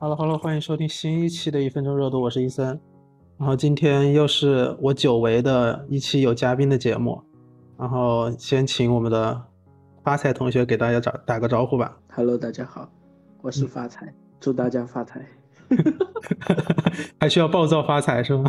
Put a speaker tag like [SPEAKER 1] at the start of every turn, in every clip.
[SPEAKER 1] Hello，Hello，欢迎收听新一期的一分钟热度，我是伊森。然后今天又是我久违的一期有嘉宾的节目，然后先请我们的发财同学给大家打打个招呼吧。
[SPEAKER 2] Hello，大家好，我是发财，祝大家发财。
[SPEAKER 1] 还需要暴躁发财是吗？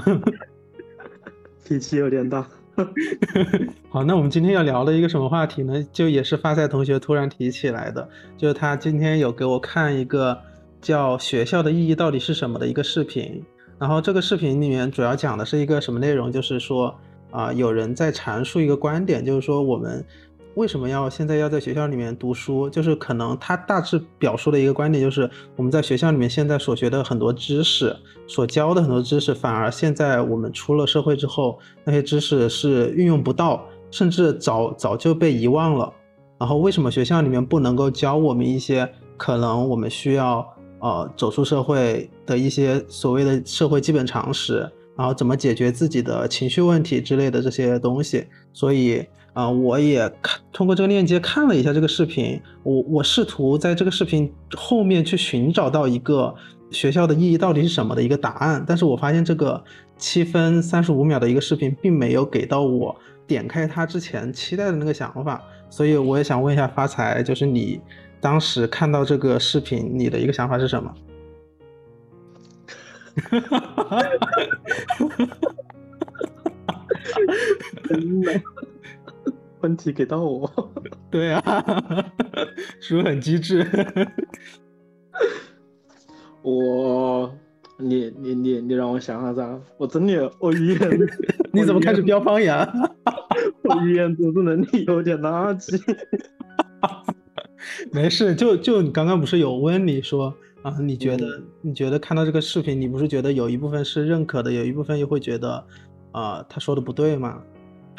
[SPEAKER 2] 脾气有点大。
[SPEAKER 1] 好，那我们今天要聊的一个什么话题呢？就也是发财同学突然提起来的，就是他今天有给我看一个。叫学校的意义到底是什么的一个视频，然后这个视频里面主要讲的是一个什么内容？就是说啊，有人在阐述一个观点，就是说我们为什么要现在要在学校里面读书？就是可能他大致表述的一个观点，就是我们在学校里面现在所学的很多知识，所教的很多知识，反而现在我们出了社会之后，那些知识是运用不到，甚至早早就被遗忘了。然后为什么学校里面不能够教我们一些可能我们需要？呃，走出社会的一些所谓的社会基本常识，然后怎么解决自己的情绪问题之类的这些东西。所以，啊，我也看通过这个链接看了一下这个视频，我我试图在这个视频后面去寻找到一个学校的意义到底是什么的一个答案。但是我发现这个七分三十五秒的一个视频并没有给到我点开它之前期待的那个想法。所以我也想问一下发财，就是你。当时看到这个视频，你的一个想法是什么？哈哈哈哈哈！
[SPEAKER 2] 真的，问题给到我。
[SPEAKER 1] 对啊，叔很机智。
[SPEAKER 2] 我，你你你你让我想想咋？我真的，我语言，
[SPEAKER 1] 你怎么开始飙方言？
[SPEAKER 2] 我语言组织能力有点垃圾。
[SPEAKER 1] 没事，就就你刚刚不是有问你说啊？你觉得你觉得看到这个视频，你不是觉得有一部分是认可的，有一部分又会觉得啊他说的不对吗？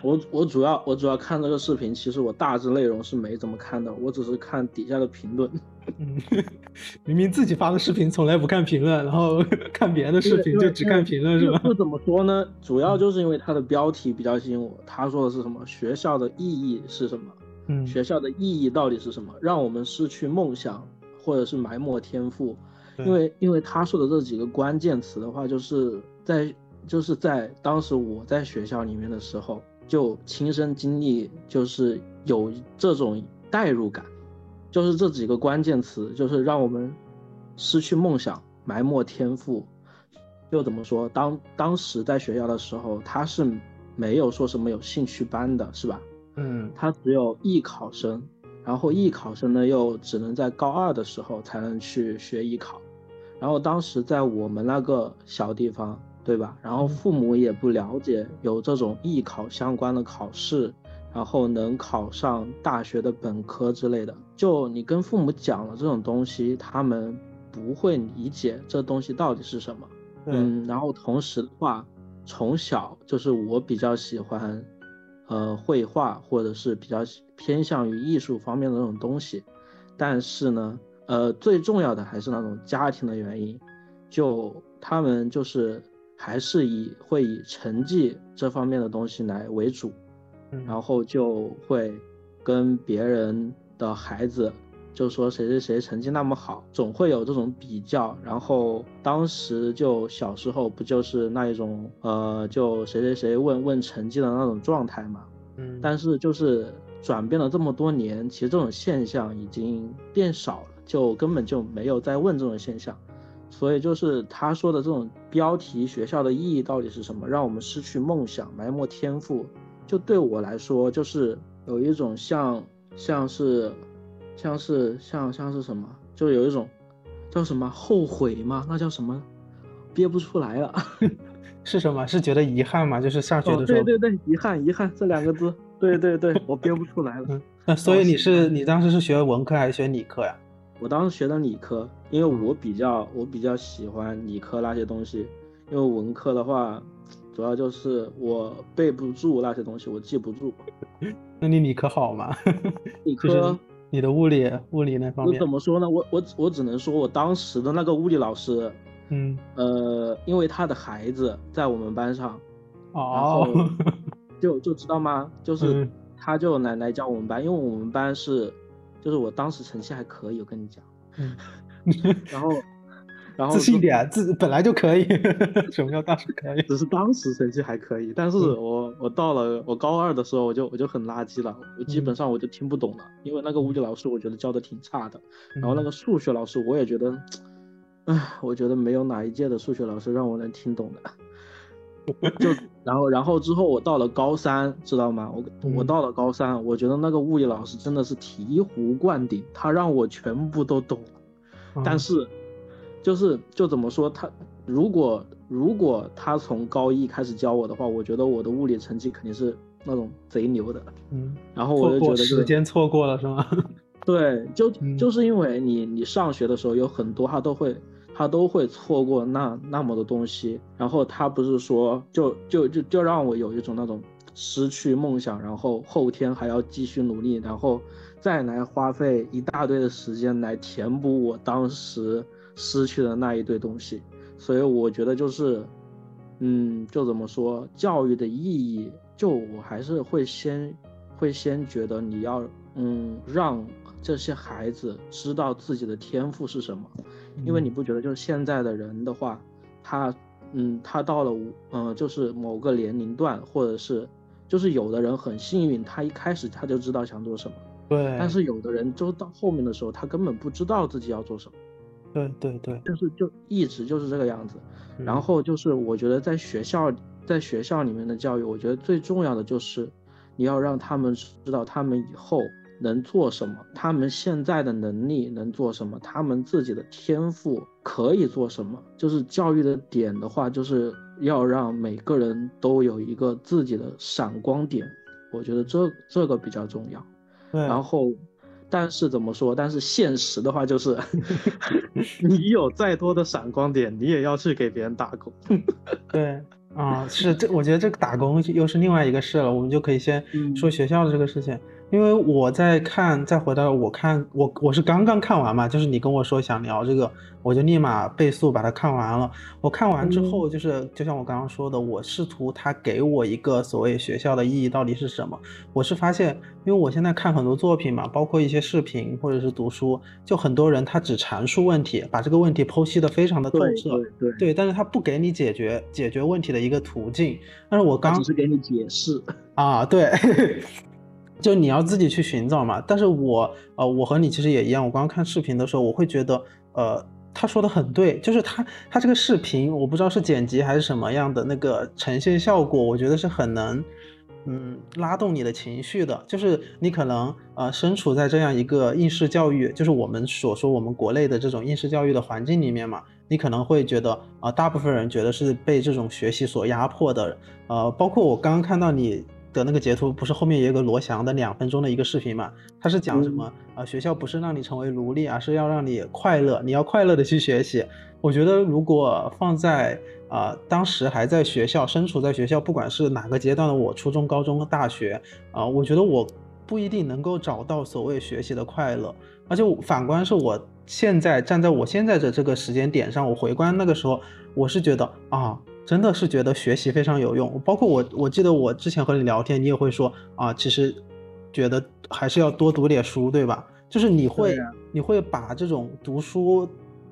[SPEAKER 2] 我我主要我主要看这个视频，其实我大致内容是没怎么看的，我只是看底下的评论。
[SPEAKER 1] 嗯 明明自己发的视频从来不看评论，然后 看别人的视频就只看评论是吧？
[SPEAKER 2] 不怎么说呢，主要就是因为它的标题比较吸引我。他说的是什么？学校的意义是什么？学校的意义到底是什么？让我们失去梦想，或者是埋没天赋？因为，因为他说的这几个关键词的话，就是在，就是在当时我在学校里面的时候，就亲身经历，就是有这种代入感，就是这几个关键词，就是让我们失去梦想，埋没天赋。又怎么说？当当时在学校的时候，他是没有说什么有兴趣班的，是吧？
[SPEAKER 1] 嗯，
[SPEAKER 2] 他只有艺考生，然后艺考生呢又只能在高二的时候才能去学艺考，然后当时在我们那个小地方，对吧？然后父母也不了解有这种艺考相关的考试，然后能考上大学的本科之类的。就你跟父母讲了这种东西，他们不会理解这东西到底是什么。嗯，然后同时的话，从小就是我比较喜欢。呃，绘画或者是比较偏向于艺术方面的那种东西，但是呢，呃，最重要的还是那种家庭的原因，就他们就是还是以会以成绩这方面的东西来为主，然后就会跟别人的孩子就说谁谁谁成绩那么好，总会有这种比较，然后当时就小时候不就是那一种呃，就谁谁谁问问成绩的那种状态嘛。但是就是转变了这么多年，其实这种现象已经变少了，就根本就没有再问这种现象。所以就是他说的这种标题，学校的意义到底是什么？让我们失去梦想，埋没天赋。就对我来说，就是有一种像像是像是像像是什么，就有一种叫什么后悔吗？那叫什么？憋不出来了。
[SPEAKER 1] 是什么？是觉得遗憾吗？就是上学的时
[SPEAKER 2] 候。对对对，遗憾遗憾这两个字。对对对，我憋不出来了。
[SPEAKER 1] 那所以你是你当时是学文科还是学理科呀？
[SPEAKER 2] 我当时学的理科，因为我比较我比较喜欢理科那些东西，因为文科的话，主要就是我背不住那些东西，我记不住。
[SPEAKER 1] 那你理科好吗？
[SPEAKER 2] 理科，
[SPEAKER 1] 你的物理物理那方面。
[SPEAKER 2] 我怎么说呢？我我我只能说我当时的那个物理老师。
[SPEAKER 1] 嗯，
[SPEAKER 2] 呃，因为他的孩子在我们班上，
[SPEAKER 1] 哦，
[SPEAKER 2] 就就知道吗？就是他就奶奶教我们班，因为我们班是，就是我当时成绩还可以，我跟你讲，
[SPEAKER 1] 嗯，
[SPEAKER 2] 然后，然然后
[SPEAKER 1] 自信点，自本来就可以。什么叫当时可以？
[SPEAKER 2] 只是 当时成绩还可以，但是我我到了我高二的时候，我就我就很垃圾了，我基本上我就听不懂了，因为那个物理老师我觉得教的挺差的，然后那个数学老师我也觉得，唉，我觉得没有哪一届的数学老师让我能听懂的。就 然后然后之后我到了高三，知道吗？我我到了高三，我觉得那个物理老师真的是醍醐灌顶，他让我全部都懂了。但是，就是就怎么说，他如果如果他从高一开始教我的话，我觉得我的物理成绩肯定是那种贼牛的。
[SPEAKER 1] 嗯，
[SPEAKER 2] 然后我就觉得
[SPEAKER 1] 时间错过了是吗？
[SPEAKER 2] 对，就就是因为你你上学的时候有很多他都会。他都会错过那那么多东西，然后他不是说就就就就让我有一种那种失去梦想，然后后天还要继续努力，然后再来花费一大堆的时间来填补我当时失去的那一堆东西。所以我觉得就是，嗯，就怎么说，教育的意义，就我还是会先会先觉得你要嗯让这些孩子知道自己的天赋是什么。因为你不觉得，就是现在的人的话，他，嗯，他到了，嗯，就是某个年龄段，或者是，就是有的人很幸运，他一开始他就知道想做什么，
[SPEAKER 1] 对。
[SPEAKER 2] 但是有的人就到后面的时候，他根本不知道自己要做什么，
[SPEAKER 1] 对对对，
[SPEAKER 2] 就是就一直就是这个样子。然后就是我觉得在学校，在学校里面的教育，我觉得最重要的就是你要让他们知道，他们以后。能做什么？他们现在的能力能做什么？他们自己的天赋可以做什么？就是教育的点的话，就是要让每个人都有一个自己的闪光点。我觉得这这个比较重要。然后，但是怎么说？但是现实的话就是，你有再多的闪光点，你也要去给别人打工。
[SPEAKER 1] 对。啊，是这，我觉得这个打工又是另外一个事了。我们就可以先说学校的这个事情，因为我在看，再回到我看，我我是刚刚看完嘛，就是你跟我说想聊这个。我就立马倍速把它看完了。我看完之后，就是就像我刚刚说的，我试图他给我一个所谓学校的意义到底是什么。我是发现，因为我现在看很多作品嘛，包括一些视频或者是读书，就很多人他只阐述问题，把这个问题剖析的非常的透彻，
[SPEAKER 2] 对
[SPEAKER 1] 对，但是他不给你解决解决问题的一个途径。但是我刚
[SPEAKER 2] 只是给你解释
[SPEAKER 1] 啊，对，就你要自己去寻找嘛。但是我呃，我和你其实也一样，我刚刚看视频的时候，我会觉得呃。他说的很对，就是他他这个视频，我不知道是剪辑还是什么样的那个呈现效果，我觉得是很能，嗯，拉动你的情绪的。就是你可能呃身处在这样一个应试教育，就是我们所说我们国内的这种应试教育的环境里面嘛，你可能会觉得啊，大部分人觉得是被这种学习所压迫的，呃，包括我刚刚看到你。的那个截图不是后面也有个罗翔的两分钟的一个视频嘛？他是讲什么啊？学校不是让你成为奴隶，而是要让你快乐，你要快乐的去学习。我觉得如果放在啊当时还在学校，身处在学校，不管是哪个阶段的我，初中、高中、大学啊，我觉得我不一定能够找到所谓学习的快乐。而且反观是我现在站在我现在的这个时间点上，我回观那个时候，我是觉得啊。真的是觉得学习非常有用，包括我，我记得我之前和你聊天，你也会说啊，其实觉得还是要多读点书，对吧？就是你会，你会把这种读书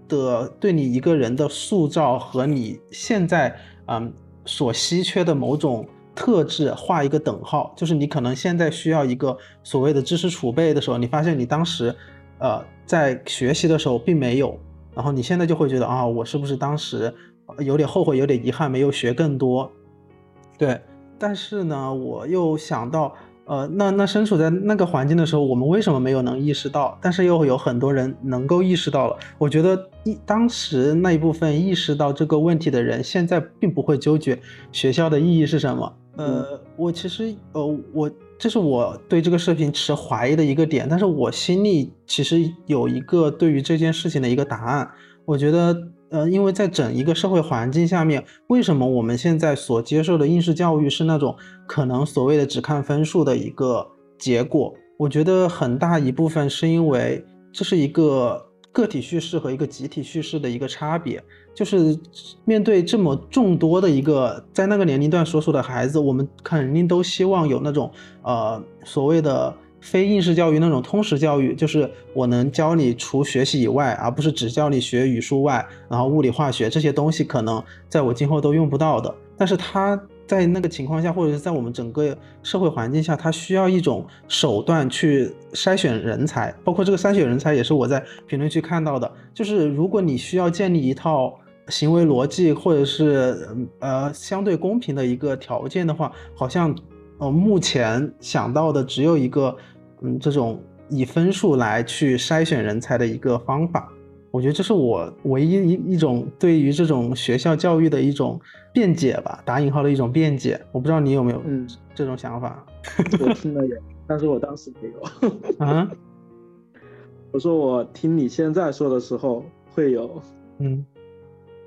[SPEAKER 1] 的对你一个人的塑造和你现在嗯所稀缺的某种特质画一个等号，就是你可能现在需要一个所谓的知识储备的时候，你发现你当时呃在学习的时候并没有，然后你现在就会觉得啊，我是不是当时。有点后悔，有点遗憾，没有学更多。对，但是呢，我又想到，呃，那那身处在那个环境的时候，我们为什么没有能意识到？但是又有很多人能够意识到了。我觉得一当时那一部分意识到这个问题的人，现在并不会纠结学校的意义是什么。呃，我其实，呃，我这是我对这个视频持怀疑的一个点，但是我心里其实有一个对于这件事情的一个答案。我觉得。呃，因为在整一个社会环境下面，为什么我们现在所接受的应试教育是那种可能所谓的只看分数的一个结果？我觉得很大一部分是因为这是一个个体叙事和一个集体叙事的一个差别。就是面对这么众多的一个在那个年龄段所属的孩子，我们肯定都希望有那种呃所谓的非应试教育那种通识教育，就是我能教你除学习以外，而不是只教你学语数外，然后物理化学这些东西可能在我今后都用不到的。但是他在那个情况下，或者是在我们整个社会环境下，他需要一种手段去筛选人才，包括这个筛选人才也是我在评论区看到的，就是如果你需要建立一套行为逻辑或者是呃相对公平的一个条件的话，好像。呃，目前想到的只有一个，嗯，这种以分数来去筛选人才的一个方法。我觉得这是我唯一一一种对于这种学校教育的一种辩解吧，打引号的一种辩解。我不知道你有没有嗯这种想法？
[SPEAKER 2] 我 听了有，但是我当时没有。
[SPEAKER 1] 啊？
[SPEAKER 2] 我说我听你现在说的时候会有，
[SPEAKER 1] 嗯。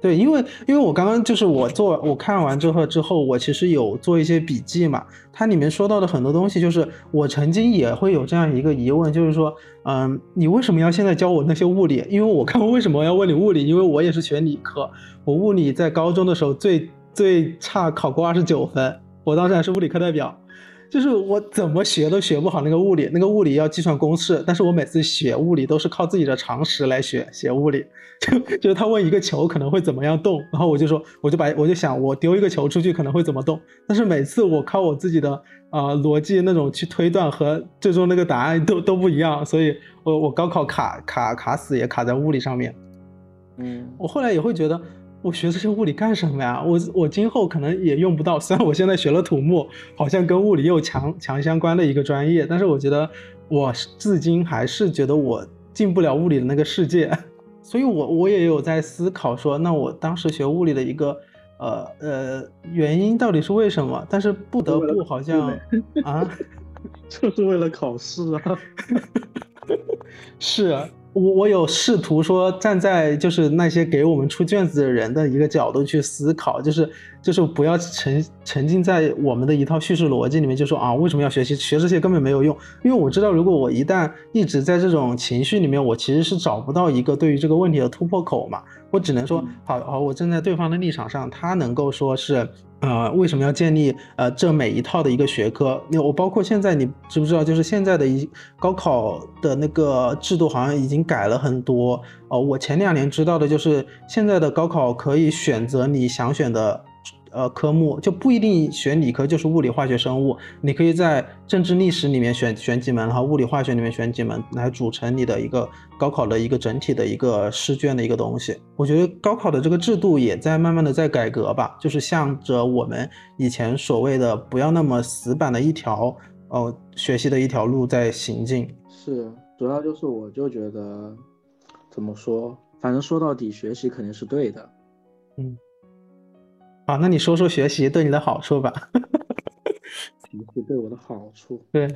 [SPEAKER 1] 对，因为因为我刚刚就是我做我看完之后之后，我其实有做一些笔记嘛。它里面说到的很多东西，就是我曾经也会有这样一个疑问，就是说，嗯，你为什么要现在教我那些物理？因为我刚刚为什么要问你物理？因为我也是学理科，我物理在高中的时候最最差考过二十九分，我当时还是物理课代表。就是我怎么学都学不好那个物理，那个物理要计算公式，但是我每次学物理都是靠自己的常识来学学物理。就就是他问一个球可能会怎么样动，然后我就说，我就把我就想我丢一个球出去可能会怎么动，但是每次我靠我自己的啊逻辑那种去推断和最终那个答案都都不一样，所以我我高考卡卡卡死也卡在物理上面。
[SPEAKER 2] 嗯，
[SPEAKER 1] 我后来也会觉得。我学这些物理干什么呀？我我今后可能也用不到。虽然我现在学了土木，好像跟物理又强强相关的一个专业，但是我觉得我至今还是觉得我进不了物理的那个世界。所以，我我也有在思考说，那我当时学物理的一个呃呃原因到底是为什么？但是不得不好像啊，
[SPEAKER 2] 就是为了考试啊，
[SPEAKER 1] 是。我我有试图说站在就是那些给我们出卷子的人的一个角度去思考，就是就是不要沉沉浸在我们的一套叙事逻辑里面，就说啊为什么要学习？学这些根本没有用，因为我知道如果我一旦一直在这种情绪里面，我其实是找不到一个对于这个问题的突破口嘛，我只能说好好我站在对方的立场上，他能够说是。呃，为什么要建立呃这每一套的一个学科？那我包括现在，你知不知道？就是现在的一高考的那个制度好像已经改了很多。哦，我前两年知道的就是现在的高考可以选择你想选的。呃，科目就不一定选理科，就是物理、化学、生物。你可以在政治、历史里面选选几门，然后物理、化学里面选几门，来组成你的一个高考的一个整体的一个试卷的一个东西。我觉得高考的这个制度也在慢慢的在改革吧，就是向着我们以前所谓的不要那么死板的一条哦学习的一条路在行进。
[SPEAKER 2] 是，主要就是我就觉得，怎么说，反正说到底，学习肯定是对的。
[SPEAKER 1] 嗯。好，那你说说学习对你的好处吧。
[SPEAKER 2] 学习对我的好处？
[SPEAKER 1] 对。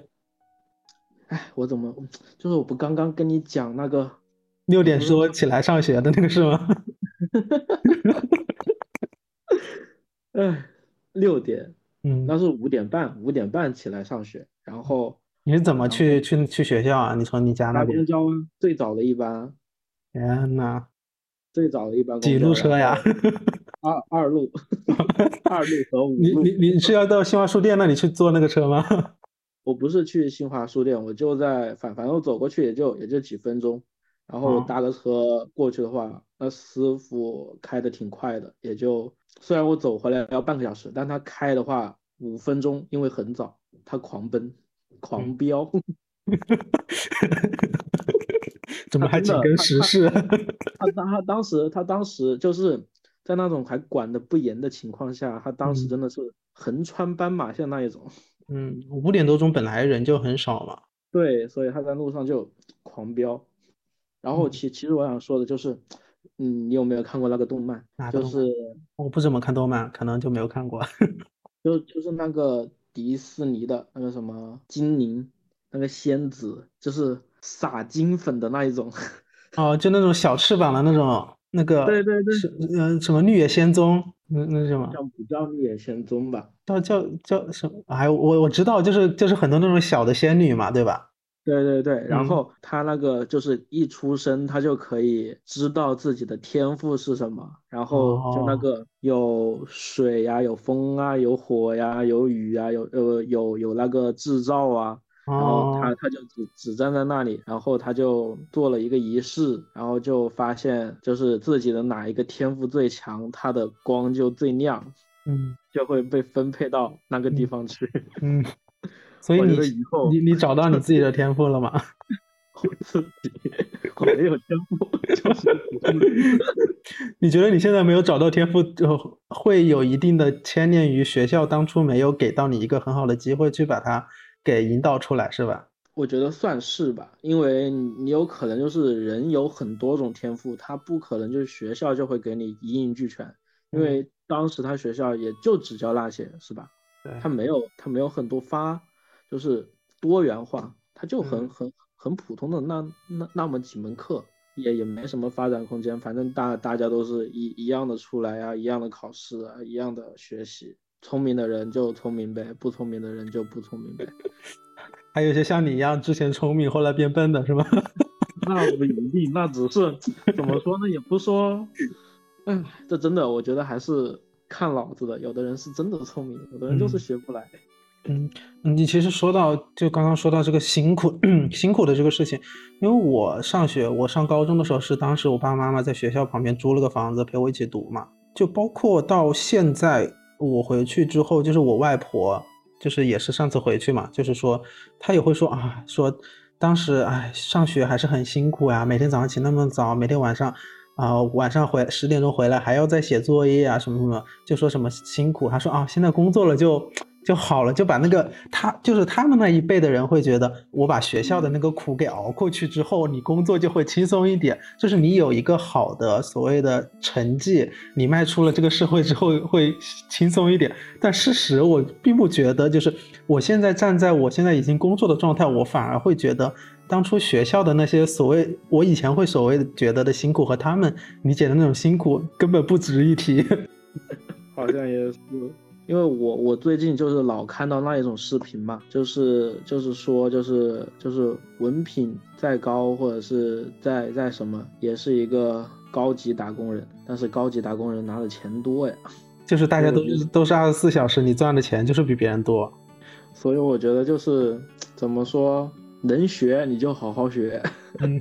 [SPEAKER 2] 哎，我怎么就是我不刚刚跟你讲那个
[SPEAKER 1] 六点多起来上学的那个是吗？
[SPEAKER 2] 哎，六点，
[SPEAKER 1] 嗯，
[SPEAKER 2] 那是五点半，五点半起来上学，然后
[SPEAKER 1] 你是怎么去去去学校啊？你从你家那边？
[SPEAKER 2] 公交最早的一班。
[SPEAKER 1] 天呐，
[SPEAKER 2] 最早的一班
[SPEAKER 1] 几路车呀？
[SPEAKER 2] 二二路，二路和五
[SPEAKER 1] 路。你你你是要到新华书店那里去坐那个车吗？
[SPEAKER 2] 我不是去新华书店，我就在反反正我走过去也就也就几分钟，然后搭个车过去的话，那师傅开的挺快的，也就虽然我走回来要半个小时，但他开的话五分钟，因为很早，他狂奔狂飙。
[SPEAKER 1] 怎么还紧跟时事？
[SPEAKER 2] 他当他当时他当时就是。在那种还管的不严的情况下，他当时真的是横穿斑马线那一种。
[SPEAKER 1] 嗯，五点多钟本来人就很少嘛。
[SPEAKER 2] 对，所以他在路上就狂飙。然后其其实我想说的就是，嗯，你有没有看过那个动漫？就是
[SPEAKER 1] 我不怎么看动漫，可能就没有看过。
[SPEAKER 2] 就就是那个迪士尼的那个什么精灵，那个仙子，就是撒金粉的那一种。
[SPEAKER 1] 哦，就那种小翅膀的那种。那个
[SPEAKER 2] 对对对，
[SPEAKER 1] 是嗯什么绿野仙踪，那那什么
[SPEAKER 2] 叫不叫绿野仙踪吧？
[SPEAKER 1] 叫叫叫什么？哎，我我知道，就是就是很多那种小的仙女嘛，对吧？
[SPEAKER 2] 对对对，然后他那个就是一出生，他就可以知道自己的天赋是什么，然后就那个有水呀，有风啊，有火呀，有雨啊，有呃有有那个制造啊，然后她他他就只只站在那里，然后他就做了一个仪式，然后就发现就是自己的哪一个天赋最强，他的光就最亮，
[SPEAKER 1] 嗯
[SPEAKER 2] 就会被分配到那个地方去。
[SPEAKER 1] 嗯，所以你
[SPEAKER 2] 我觉得以后
[SPEAKER 1] 你你找到你自己的天赋了吗？
[SPEAKER 2] 我自己我没有天赋，就是
[SPEAKER 1] 你觉得你现在没有找到天赋，就会有一定的牵连于学校当初没有给到你一个很好的机会去把它给引导出来，是吧？
[SPEAKER 2] 我觉得算是吧，因为你你有可能就是人有很多种天赋，他不可能就是学校就会给你一应俱全，因为当时他学校也就只教那些，是吧？他没有他没有很多发，就是多元化，他就很
[SPEAKER 1] 嗯。
[SPEAKER 2] 很很普通的那那那么几门课，也也没什么发展空间，反正大大家都是一一样的出来啊，一样的考试啊，一样的学习，聪明的人就聪明呗，不聪明的人就不聪明呗。
[SPEAKER 1] 还有一些像你一样之前聪明后来变笨的是吗？
[SPEAKER 2] 那不一定，那只是怎么说呢？也不说，哎，这真的，我觉得还是看脑子的。有的人是真的聪明，有的人就是
[SPEAKER 1] 嗯
[SPEAKER 2] 学不来。
[SPEAKER 1] 嗯，你其实说到，就刚刚说到这个辛苦 辛苦的这个事情，因为我上学，我上高中的时候是当时我爸爸妈妈在学校旁边租了个房子陪我一起读嘛，就包括到现在我回去之后，就是我外婆，就是也是上次回去嘛，就是说他也会说啊，说当时哎上学还是很辛苦呀，每天早上起那么早，每天晚上。啊、晚上回十点钟回来还要再写作业啊，什么什么，就说什么辛苦。他说啊，现在工作了就就好了，就把那个他就是他们那一辈的人会觉得，我把学校的那个苦给熬过去之后，你工作就会轻松一点，就是你有一个好的所谓的成绩，你迈出了这个社会之后会轻松一点。但事实我并不觉得，就是我现在站在我现在已经工作的状态，我反而会觉得。当初学校的那些所谓，我以前会所谓觉得的辛苦和他们理解的那种辛苦根本不值一提。
[SPEAKER 2] 好像也是，因为我我最近就是老看到那一种视频嘛，就是就是说就是就是文凭再高或者是再再什么，也是一个高级打工人，但是高级打工人拿的钱多呀。
[SPEAKER 1] 就是大家都是都是二十四小时，你赚的钱就是比别人多。
[SPEAKER 2] 所以我觉得就是怎么说，能学你就好好学，
[SPEAKER 1] 嗯，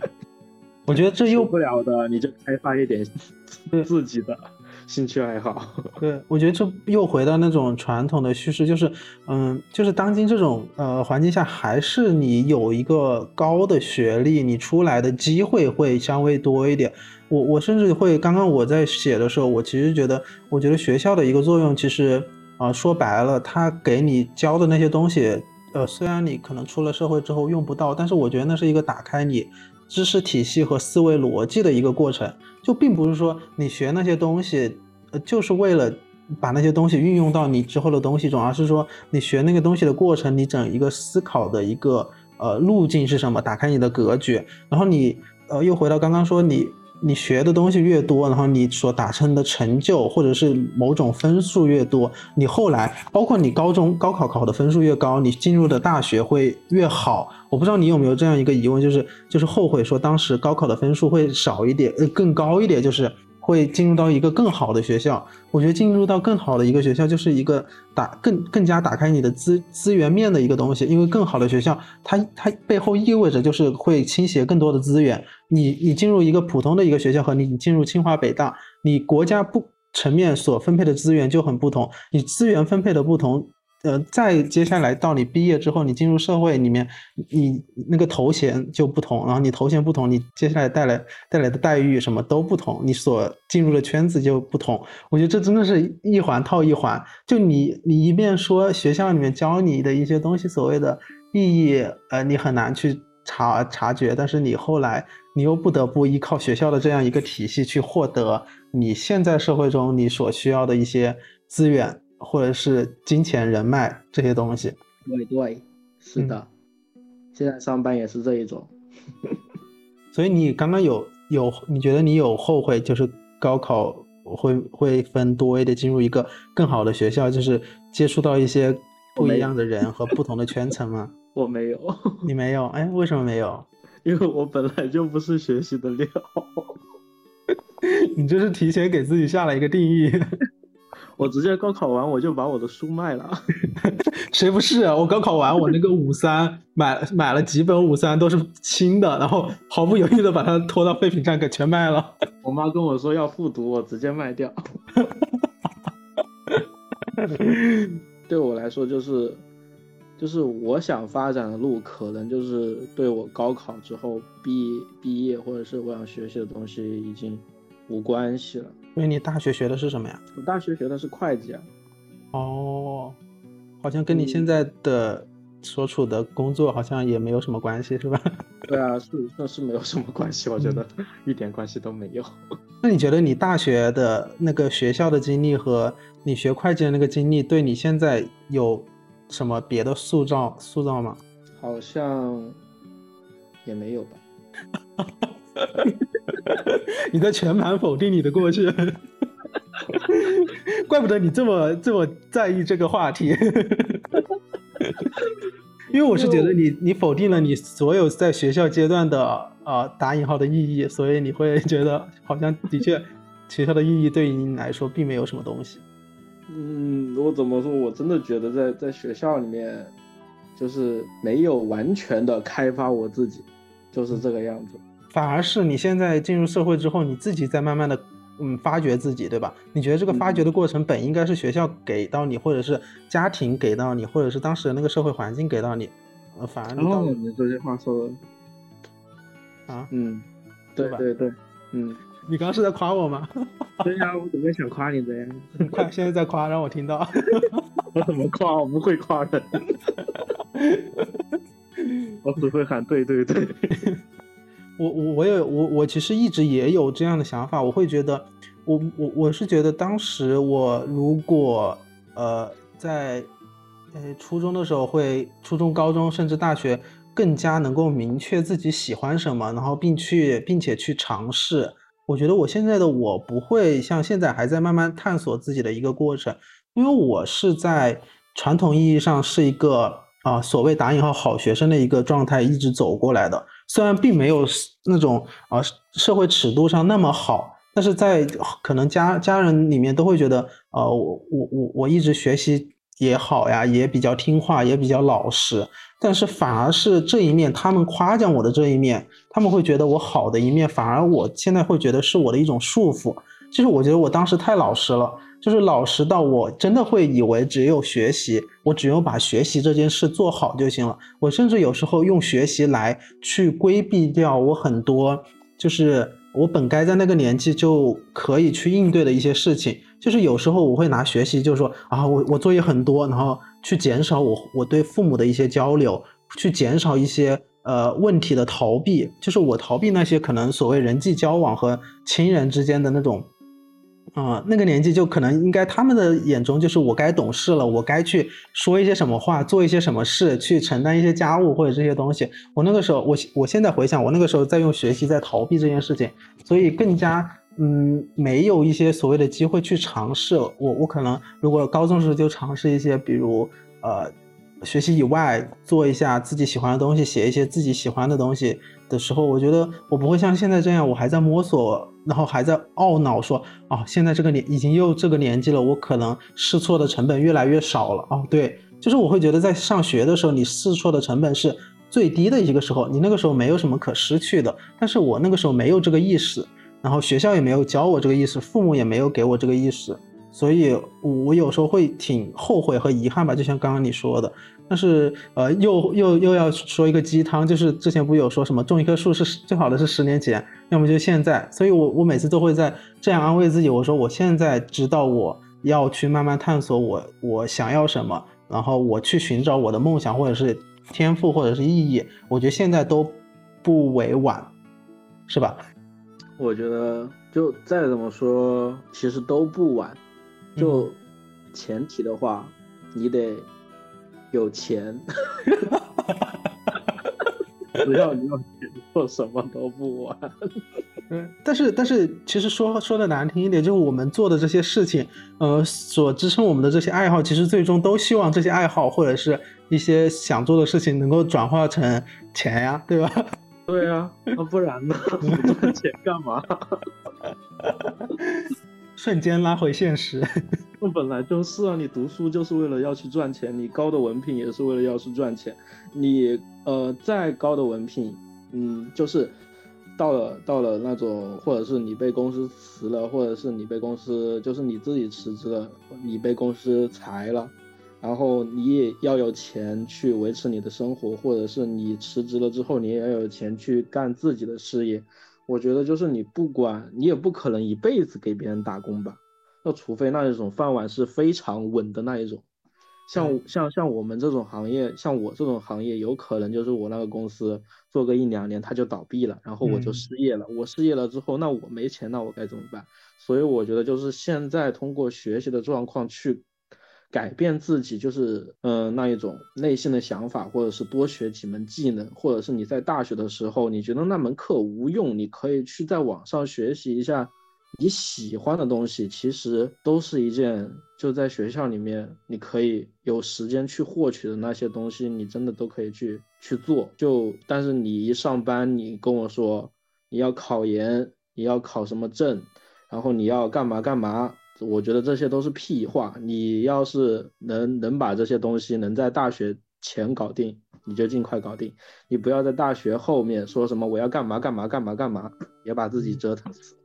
[SPEAKER 1] 我觉得这又
[SPEAKER 2] 不了的你就开发一点 自己的兴趣爱好。
[SPEAKER 1] 对，我觉得这又回到那种传统的叙事，就是，嗯，就是当今这种呃环境下，还是你有一个高的学历，你出来的机会会稍微多一点。我我甚至会，刚刚我在写的时候，我其实觉得，我觉得学校的一个作用，其实啊、说白了，它给你教的那些东西，呃，虽然你可能出了社会之后用不到，但是我觉得那是一个打开你知识体系和思维逻辑的一个过程。就并不是说你学那些东西，呃，就是为了把那些东西运用到你之后的东西中，而是说你学那个东西的过程，你整一个思考的一个呃路径是什么，打开你的格局，然后你呃又回到刚刚说你。你学的东西越多，然后你所达成的成就或者是某种分数越多，你后来包括你高中高考考的分数越高，你进入的大学会越好。我不知道你有没有这样一个疑问，就是就是后悔说当时高考的分数会少一点，呃，更高一点，就是会进入到一个更好的学校。我觉得进入到更好的一个学校，就是一个打更更加打开你的资资源面的一个东西。因为更好的学校，它它背后意味着就是会倾斜更多的资源。你你进入一个普通的一个学校和你进入清华北大，你国家不层面所分配的资源就很不同，你资源分配的不同。呃，再接下来到你毕业之后，你进入社会里面，你那个头衔就不同，然后你头衔不同，你接下来带来带来的待遇什么都不同，你所进入的圈子就不同。我觉得这真的是一环套一环。就你你一面说学校里面教你的一些东西所谓的意义，呃，你很难去察察觉，但是你后来你又不得不依靠学校的这样一个体系去获得你现在社会中你所需要的一些资源。或者是金钱、人脉这些东西。
[SPEAKER 2] 对对，是的，嗯、现在上班也是这一种。
[SPEAKER 1] 所以你刚刚有有，你觉得你有后悔，就是高考会会分多一点，进入一个更好的学校，就是接触到一些不一样的人和不同的圈层吗？
[SPEAKER 2] 我没有。
[SPEAKER 1] 你没有？哎，为什么没有？
[SPEAKER 2] 因为我本来就不是学习的料。
[SPEAKER 1] 你这是提前给自己下了一个定义。
[SPEAKER 2] 我我直接高考完我就把我的书卖了。
[SPEAKER 1] 谁不是啊？我高考完，我那个五三买买了几本五三都是新的，然后毫不犹豫的把它拖到废品站给全卖了。
[SPEAKER 2] 我妈跟我说要复读，我直接卖掉。对我来说，就是就是我想发展的路，可能就是对我高考之后毕毕业或者是我想学习的东西已经无关系了。
[SPEAKER 1] 因为你大学学的是什么呀？
[SPEAKER 2] 我大学学的是会计啊。
[SPEAKER 1] 哦，好像跟你现在的所处的工作好像也没有什么关系，是吧？
[SPEAKER 2] 对啊，是那是没有什么关系，我觉得 一点关系都没有。
[SPEAKER 1] 那你觉得你大学的那个学校的经历和你学会计的那个经历，对你现在有什么别的塑造塑造吗？
[SPEAKER 2] 好像也没有吧。
[SPEAKER 1] 你在全盘否定你的过去，怪不得你这么这么在意这个话题。因为我是觉得你你否定了你所有在学校阶段的呃打引号的意义，所以你会觉得好像的确学校的意义对于你来说并没有什么东西。
[SPEAKER 2] 嗯，我怎么说？我真的觉得在在学校里面，就是没有完全的开发我自己，就是这个样子。
[SPEAKER 1] 反而是你现在进入社会之后，你自己在慢慢的，嗯，发掘自己，对吧？你觉得这个发掘的过程本应该是学校给到你，或者是家庭给到你，或者是当时的那个社会环境给到你，呃，反而
[SPEAKER 2] 哦，你这句话说
[SPEAKER 1] 的啊，
[SPEAKER 2] 嗯，对吧对对，嗯，
[SPEAKER 1] 你刚刚是在夸我吗？
[SPEAKER 2] 对呀，我准备想夸你的呀，
[SPEAKER 1] 快，现在在夸，让我听到。
[SPEAKER 2] 我怎么夸？我不会夸人，我只会喊对对对。
[SPEAKER 1] 我我我有我我其实一直也有这样的想法，我会觉得，我我我是觉得当时我如果呃在呃初中的时候会初中高中甚至大学更加能够明确自己喜欢什么，然后并去并且去尝试，我觉得我现在的我不会像现在还在慢慢探索自己的一个过程，因为我是在传统意义上是一个啊所谓打引号好学生的一个状态一直走过来的。虽然并没有那种啊社会尺度上那么好，但是在可能家家人里面都会觉得，呃，我我我我一直学习也好呀，也比较听话，也比较老实。但是反而是这一面，他们夸奖我的这一面，他们会觉得我好的一面，反而我现在会觉得是我的一种束缚。就是我觉得我当时太老实了。就是老实到我真的会以为只有学习，我只有把学习这件事做好就行了。我甚至有时候用学习来去规避掉我很多，就是我本该在那个年纪就可以去应对的一些事情。就是有时候我会拿学习，就是说啊，我我作业很多，然后去减少我我对父母的一些交流，去减少一些呃问题的逃避。就是我逃避那些可能所谓人际交往和亲人之间的那种。啊，那个年纪就可能应该他们的眼中就是我该懂事了，我该去说一些什么话，做一些什么事，去承担一些家务或者这些东西。我那个时候，我我现在回想，我那个时候在用学习在逃避这件事情，所以更加嗯没有一些所谓的机会去尝试。我我可能如果高中时就尝试一些，比如呃学习以外做一下自己喜欢的东西，写一些自己喜欢的东西的时候，我觉得我不会像现在这样，我还在摸索。然后还在懊恼说啊，现在这个年已经又这个年纪了，我可能试错的成本越来越少了哦。对，就是我会觉得在上学的时候，你试错的成本是最低的一个时候，你那个时候没有什么可失去的。但是我那个时候没有这个意识，然后学校也没有教我这个意识，父母也没有给我这个意识，所以我有时候会挺后悔和遗憾吧。就像刚刚你说的。但是，呃，又又又要说一个鸡汤，就是之前不有说什么种一棵树是最好的是十年前，要么就现在。所以我我每次都会在这样安慰自己，我说我现在知道我要去慢慢探索我我想要什么，然后我去寻找我的梦想或者是天赋或者是意义。我觉得现在都不委婉，是吧？
[SPEAKER 2] 我觉得就再怎么说，其实都不晚。就前提的话，你得。有钱，只要你有钱，做什么都不晚。
[SPEAKER 1] 嗯，但是但是，其实说说的难听一点，就是我们做的这些事情，呃，所支撑我们的这些爱好，其实最终都希望这些爱好或者是一些想做的事情能够转化成钱呀，对吧？
[SPEAKER 2] 对呀，那不然呢？赚 钱干嘛？
[SPEAKER 1] 瞬间拉回现实。
[SPEAKER 2] 本来就是啊，你读书就是为了要去赚钱，你高的文凭也是为了要去赚钱，你呃再高的文凭，嗯，就是到了到了那种，或者是你被公司辞了，或者是你被公司就是你自己辞职了，你被公司裁了，然后你也要有钱去维持你的生活，或者是你辞职了之后，你也要有钱去干自己的事业。我觉得就是你不管你也不可能一辈子给别人打工吧，那除非那一种饭碗是非常稳的那一种，像像像我们这种行业，像我这种行业，有可能就是我那个公司做个一两年它就倒闭了，然后我就失业了。我失业了之后，那我没钱，那我该怎么办？所以我觉得就是现在通过学习的状况去。改变自己就是嗯那一种内心的想法，或者是多学几门技能，或者是你在大学的时候你觉得那门课无用，你可以去在网上学习一下你喜欢的东西，其实都是一件就在学校里面你可以有时间去获取的那些东西，你真的都可以去去做。就但是你一上班，你跟我说你要考研，你要考什么证，然后你要干嘛干嘛。我觉得这些都是屁话。你要是能能把这些东西能在大学前搞定，你就尽快搞定。你不要在大学后面说什么我要干嘛干嘛干嘛干嘛，别把自己折腾死。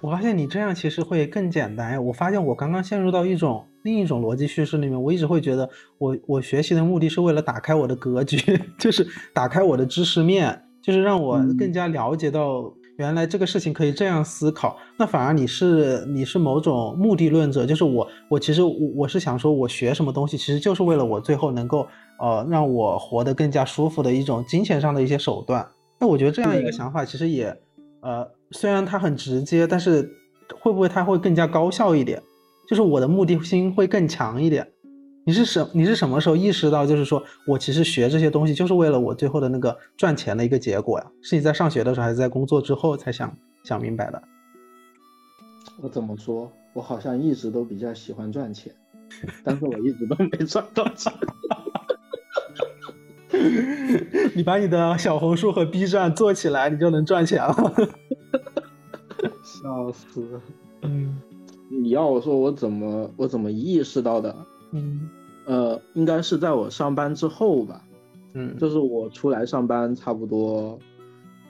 [SPEAKER 1] 我发现你这样其实会更简单。我发现我刚刚陷入到一种另一种逻辑叙事里面。我一直会觉得我我学习的目的是为了打开我的格局，就是打开我的知识面，就是让我更加了解到。原来这个事情可以这样思考，那反而你是你是某种目的论者，就是我我其实我我是想说，我学什么东西其实就是为了我最后能够呃让我活得更加舒服的一种金钱上的一些手段。那我觉得这样一个想法其实也呃虽然它很直接，但是会不会它会更加高效一点？就是我的目的心会更强一点。你是什你是什么时候意识到，就是说我其实学这些东西就是为了我最后的那个赚钱的一个结果呀？是你在上学的时候，还是在工作之后才想想明白的？
[SPEAKER 2] 我怎么说？我好像一直都比较喜欢赚钱，但是我一直都没赚到钱。
[SPEAKER 1] 你把你的小红书和 B 站做起来，你就能赚钱了。
[SPEAKER 2] 笑死！嗯，你要我说我怎么我怎么意识到的？嗯。呃，应该是在我上班之后吧，
[SPEAKER 1] 嗯，
[SPEAKER 2] 就是我出来上班差不多，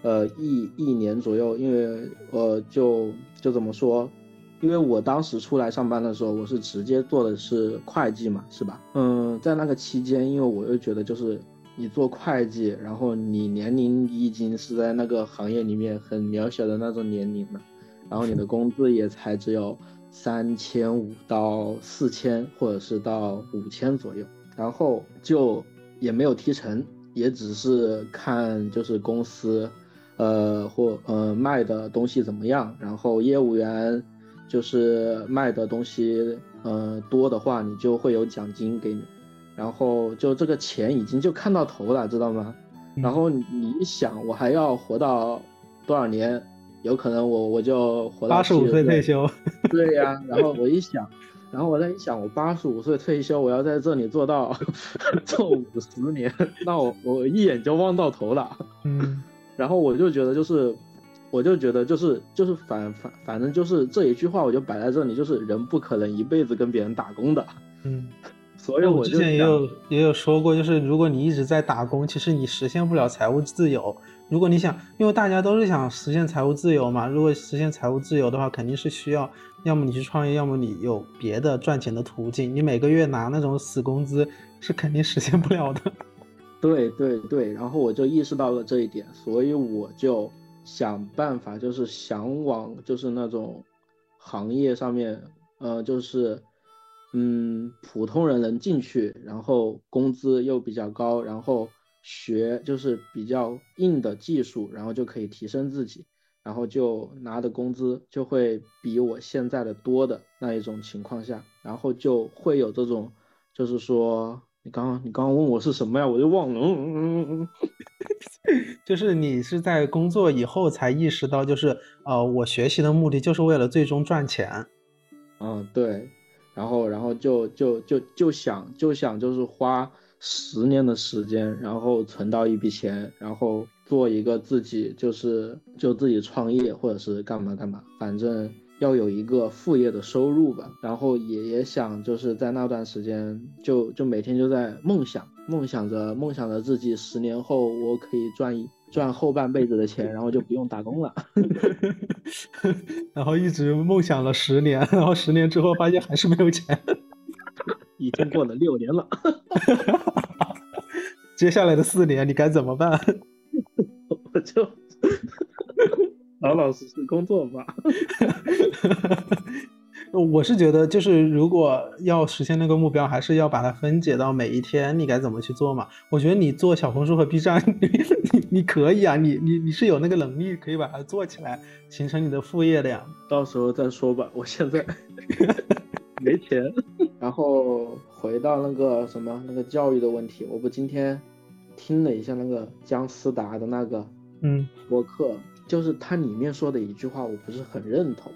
[SPEAKER 2] 呃，一一年左右，因为呃，就就怎么说，因为我当时出来上班的时候，我是直接做的是会计嘛，是吧？嗯，在那个期间，因为我又觉得就是你做会计，然后你年龄已经是在那个行业里面很渺小的那种年龄了，然后你的工资也才只有。三千五到四千，或者是到五千左右，然后就也没有提成，也只是看就是公司，呃或呃卖的东西怎么样，然后业务员就是卖的东西呃多的话，你就会有奖金给你，然后就这个钱已经就看到头了，知道吗？然后你一想，我还要活到多少年？有可能我我就活到
[SPEAKER 1] 八十五岁退休，
[SPEAKER 2] 对呀。然后我一想，然后我在一想，我八十五岁退休，我要在这里做到 做五十年，那我我一眼就望到头了。
[SPEAKER 1] 嗯。
[SPEAKER 2] 然后我就觉得就是，我就觉得就是就是反反反正就是这一句话我就摆在这里，就是人不可能一辈子跟别人打工的。
[SPEAKER 1] 嗯。
[SPEAKER 2] 所以我
[SPEAKER 1] 之前也有也有说过，就是如果你一直在打工，其实你实现不了财务自由。如果你想，因为大家都是想实现财务自由嘛。如果实现财务自由的话，肯定是需要，要么你去创业，要么你有别的赚钱的途径。你每个月拿那种死工资，是肯定实现不了的。
[SPEAKER 2] 对对对，然后我就意识到了这一点，所以我就想办法，就是想往就是那种行业上面，呃，就是嗯，普通人能进去，然后工资又比较高，然后。学就是比较硬的技术，然后就可以提升自己，然后就拿的工资就会比我现在的多的那一种情况下，然后就会有这种，就是说你刚刚你刚刚问我是什么呀，我就忘了，嗯嗯嗯嗯，
[SPEAKER 1] 就是你是在工作以后才意识到，就是呃我学习的目的就是为了最终赚钱，
[SPEAKER 2] 嗯对，然后然后就就就就想就想就是花。十年的时间，然后存到一笔钱，然后做一个自己就是就自己创业或者是干嘛干嘛，反正要有一个副业的收入吧，然后也也想就是在那段时间就就每天就在梦想，梦想着梦想着自己十年后我可以赚一赚后半辈子的钱，然后就不用打工了，
[SPEAKER 1] 然后一直梦想了十年，然后十年之后发现还是没有钱，
[SPEAKER 2] 已经过了六年了，
[SPEAKER 1] 接下来的四年你该怎么办？
[SPEAKER 2] 我就。老老实实工作吧。
[SPEAKER 1] 我是觉得，就是如果要实现那个目标，还是要把它分解到每一天，你该怎么去做嘛？我觉得你做小红书和 B 站，你你你可以啊，你你你是有那个能力可以把它做起来，形成你的副业的呀。
[SPEAKER 2] 到时候再说吧，我现在 没钱。然后回到那个什么那个教育的问题，我不今天听了一下那个姜思达的那个
[SPEAKER 1] 嗯
[SPEAKER 2] 博客。就是他里面说的一句话，我不是很认同。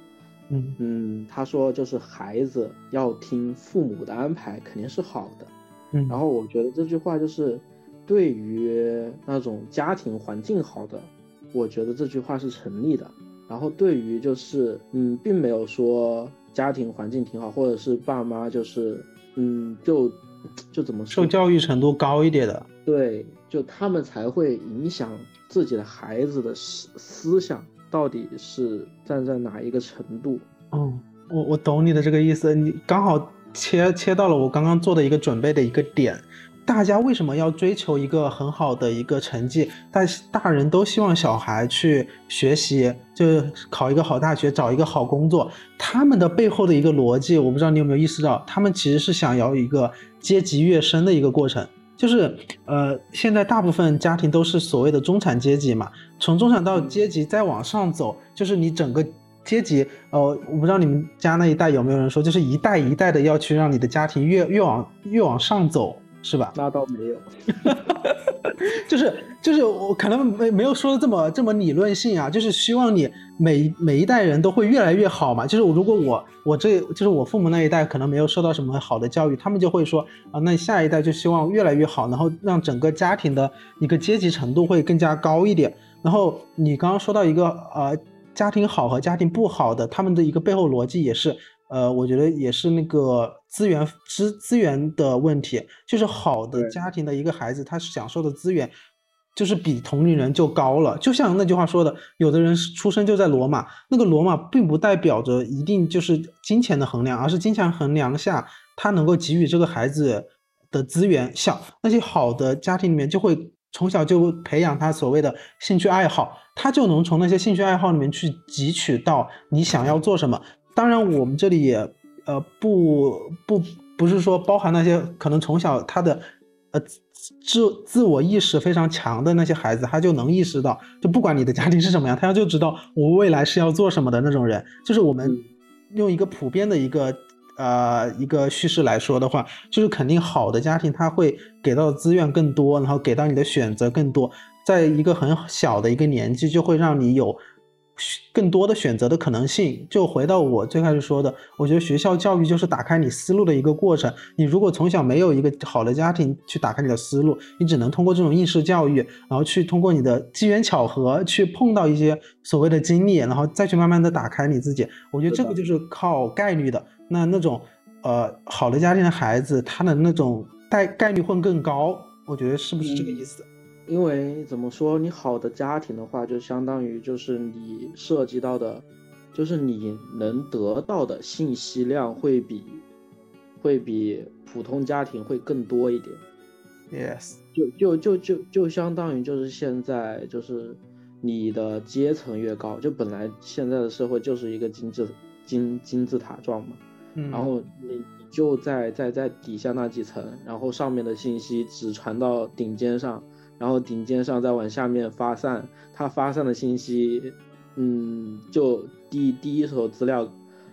[SPEAKER 1] 嗯
[SPEAKER 2] 嗯，他说就是孩子要听父母的安排，肯定是好的。
[SPEAKER 1] 嗯，
[SPEAKER 2] 然后我觉得这句话就是对于那种家庭环境好的，我觉得这句话是成立的。然后对于就是嗯，并没有说家庭环境挺好，或者是爸妈就是嗯，就就怎么
[SPEAKER 1] 受教育程度高一点的，
[SPEAKER 2] 对，就他们才会影响。自己的孩子的思思想到底是站在哪一个程度？
[SPEAKER 1] 嗯，我我懂你的这个意思，你刚好切切到了我刚刚做的一个准备的一个点。大家为什么要追求一个很好的一个成绩？大大人都希望小孩去学习，就考一个好大学，找一个好工作。他们的背后的一个逻辑，我不知道你有没有意识到，他们其实是想要一个阶级跃升的一个过程。就是，呃，现在大部分家庭都是所谓的中产阶级嘛，从中产到阶级再往上走，就是你整个阶级，呃，我不知道你们家那一代有没有人说，就是一代一代的要去让你的家庭越越往越往上走。是吧？
[SPEAKER 2] 那倒没有，
[SPEAKER 1] 就是就是我可能没没有说的这么这么理论性啊，就是希望你每每一代人都会越来越好嘛。就是如果我我这就是我父母那一代可能没有受到什么好的教育，他们就会说啊，那下一代就希望越来越好，然后让整个家庭的一个阶级程度会更加高一点。然后你刚刚说到一个呃家庭好和家庭不好的，他们的一个背后逻辑也是。呃，我觉得也是那个资源资资源的问题，就是好的家庭的一个孩子，他享受的资源就是比同龄人就高了。就像那句话说的，有的人出生就在罗马，那个罗马并不代表着一定就是金钱的衡量，而是金钱衡量下他能够给予这个孩子的资源。像那些好的家庭里面，就会从小就培养他所谓的兴趣爱好，他就能从那些兴趣爱好里面去汲取到你想要做什么。当然，我们这里也，呃，不不不是说包含那些可能从小他的，呃，自自我意识非常强的那些孩子，他就能意识到，就不管你的家庭是什么样，他就知道我未来是要做什么的那种人。就是我们用一个普遍的一个呃一个叙事来说的话，就是肯定好的家庭他会给到的资源更多，然后给到你的选择更多，在一个很小的一个年纪就会让你有。更多的选择的可能性，就回到我最开始说的，我觉得学校教育就是打开你思路的一个过程。你如果从小没有一个好的家庭去打开你的思路，你只能通过这种应试教育，然后去通过你的机缘巧合去碰到一些所谓的经历，然后再去慢慢的打开你自己。我觉得这个就是靠概率的。那那种呃好的家庭的孩子，他的那种概概率会更高。我觉得是不是这个意思？
[SPEAKER 2] 因为怎么说，你好的家庭的话，就相当于就是你涉及到的，就是你能得到的信息量会比，会比普通家庭会更多一点。
[SPEAKER 1] Yes，
[SPEAKER 2] 就就就就就相当于就是现在就是你的阶层越高，就本来现在的社会就是一个金字金金字塔状嘛，然后你就在在在底下那几层，然后上面的信息只传到顶尖上。然后顶尖上再往下面发散，它发散的信息，嗯，就第第一手资料，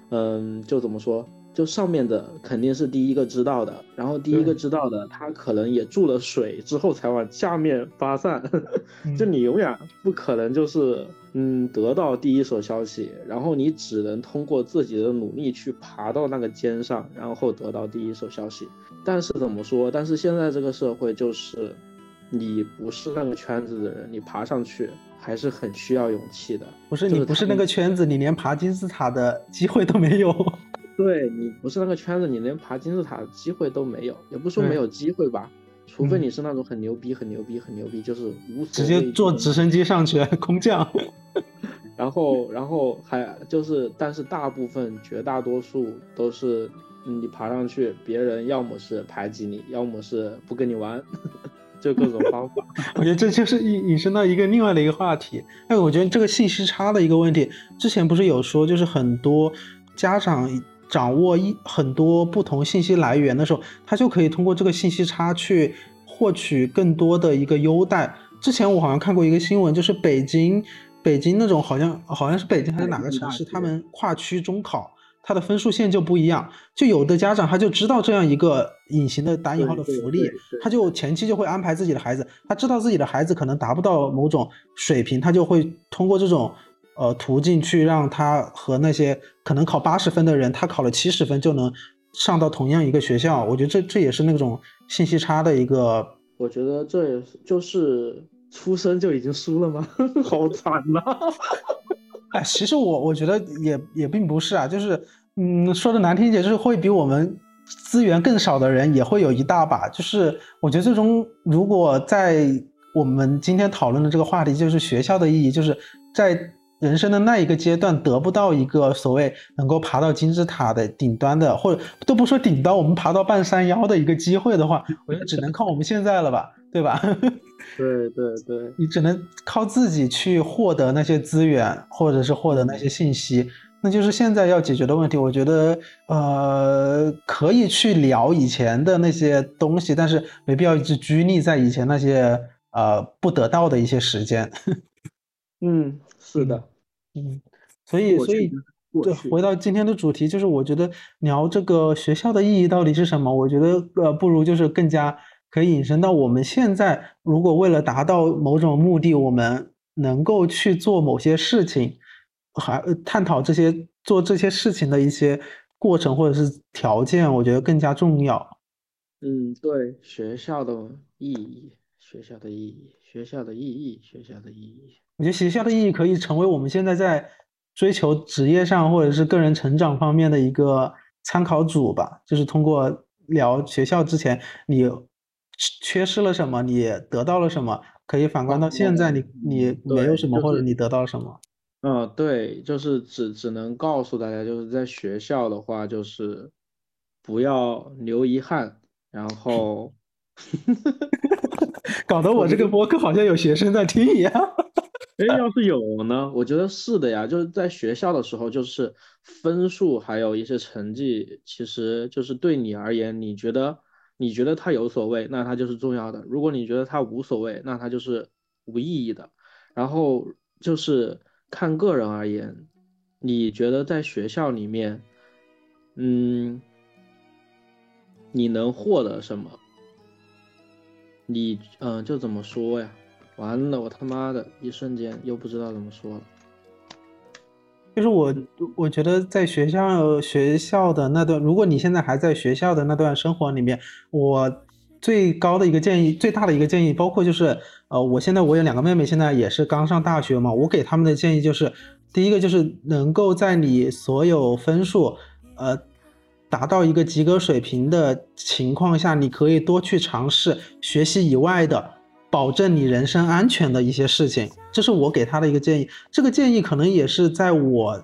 [SPEAKER 2] 嗯，就怎么说，就上面的肯定是第一个知道的，然后第一个知道的，他可能也注了水之后才往下面发散，就你永远不可能就是嗯得到第一手消息，然后你只能通过自己的努力去爬到那个尖上，然后得到第一手消息。但是怎么说？但是现在这个社会就是。你不是那个圈子的人，你爬上去，还是很需要勇气的。
[SPEAKER 1] 不是你不是
[SPEAKER 2] 就是
[SPEAKER 1] 那个圈子，你连爬金字塔的机会都没有。
[SPEAKER 2] 对你不是那个圈子，你连爬金字塔的机会都没有，也不是说没有机会吧，除非
[SPEAKER 1] 嗯
[SPEAKER 2] 你是那种很牛逼、很牛逼、很牛逼，就是无
[SPEAKER 1] 直接坐直升机上去，空降。
[SPEAKER 2] 然后，然后还就是，但是大部分绝大多数都是你爬上去，别人要么是排挤你，要么是不跟你玩，就各种方法。
[SPEAKER 1] 我觉得这就是引引申到一个另外的一个话题。哎，我觉得这个信息差的一个问题，之前不是有说，就是很多家长掌握一很多不同信息来源的时候，他就可以通过这个信息差去获取更多的一个优待。之前我好像看过一个新闻，就是北京北京那种好像好像是北京还是哪个城市，他们跨区中考。它的分数线就不一样，就有的家长他就知道这样一个隐形的打引号的福利他就前期就会安排自己的孩子，他知道自己的孩子可能达不到某种水平，他就会通过这种呃途径去让他和那些可能考八十分的人，他考了七十分就能上到同样一个学校。我觉得这这也是那种信息差的一个，
[SPEAKER 2] 我觉得这也是就是出生就已经输了吗？好惨呐、
[SPEAKER 1] 哎，其实我我觉得也也并不是啊，就是嗯说的难听一点，就是会比我们资源更少的人也会有一大把。就是我觉得最终如果在我们今天讨论的这个话题，就是学校的意义，就是在人生的那一个阶段得不到一个所谓能够爬到金字塔的顶端的，或者都不说顶端，我们爬到半山腰的一个机会的话，我觉得只能靠我们现在了吧，对吧？
[SPEAKER 2] 对对对，
[SPEAKER 1] 你只能靠自己去获得那些资源，或者是获得那些信息，那就是现在要解决的问题。我觉得，呃，可以去聊以前的那些东西，但是没必要一直拘泥在以前那些呃不得到的一些时间。
[SPEAKER 2] 嗯，是的，
[SPEAKER 1] 嗯，所以，所以对，回到今天的主题，就是我觉得聊这个学校的意义到底是什么？我觉得呃，不如就是更加可以引申到我们现在，如果为了达到某种目的，我们能够去做某些事情，还呃探讨这些做这些事情的一些过程或者是条件，我觉得更加重要。
[SPEAKER 2] 嗯，对，学校的意义，学校的意义，学校的意义，学校的意义。
[SPEAKER 1] 我觉得学校的意义可以成为我们现在在追求职业上或者是个人成长方面的一个参考组吧。就是通过聊学校之前你缺失了什么，你得到了什么，可以反观到现在你你没有什么，
[SPEAKER 2] 就是
[SPEAKER 1] 或者你得到了什么。
[SPEAKER 2] 嗯，对，就是只只能告诉大家，就是在学校的话，就是不要留遗憾，然后
[SPEAKER 1] 搞得我这个播客好像有学生在听一样。
[SPEAKER 2] 哎，要是有呢？我觉得是的呀，就是在学校的时候，就是分数还有一些成绩，其实就是对你而言，你觉得你觉得它有所谓，那它就是重要的；如果你觉得它无所谓，那它就是无意义的。然后就是看个人而言，你觉得在学校里面，嗯，你能获得什么？你嗯、就怎么说呀？完了，我他妈的一瞬间又不知道怎么说了。
[SPEAKER 1] 就是我，我觉得在学校学校的那段，如果你现在还在学校的那段生活里面，我最高的一个建议，最大的一个建议，包括就是，呃，我现在我有两个妹妹，现在也是刚上大学嘛，我给他们的建议就是，第一个就是能够在你所有分数，呃，达到一个及格水平的情况下，你可以多去尝试学习以外的。保证你人身安全的一些事情，这是我给他的一个建议。这个建议可能也是在我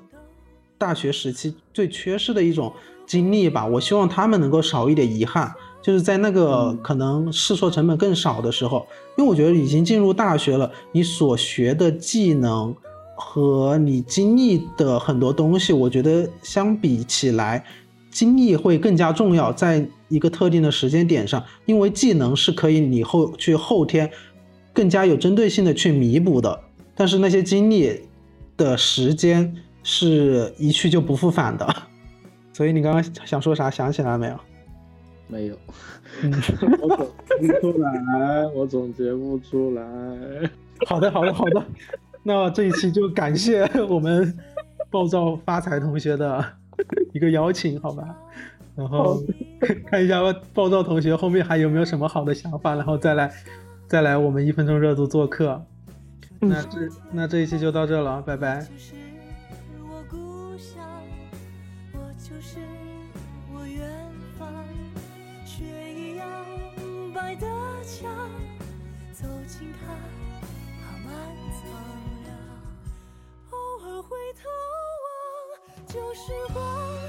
[SPEAKER 1] 大学时期最缺失的一种经历吧。我希望他们能够少一点遗憾，就是在那个可能试错成本更少的时候，因为我觉得已经进入大学了，你所学的技能和你经历的很多东西，我觉得相比起来。经历会更加重要，在一个特定的时间点上，因为技能是可以你后去后天更加有针对性的去弥补的，但是那些经历的时间是一去就不复返的。所以你刚刚想说啥？想起来没有？
[SPEAKER 2] 没有，
[SPEAKER 1] 嗯，
[SPEAKER 2] 我总结不出来，我总结不出来。
[SPEAKER 1] 好的，好的，好的。那这一期就感谢我们暴躁发财同学的 一个邀请，好吧？然后 看一下暴躁同学后面还有没有什么好的想法，然后再来再来我们一分钟热度做客。那这那这一期就到这了，拜拜。
[SPEAKER 3] 时光。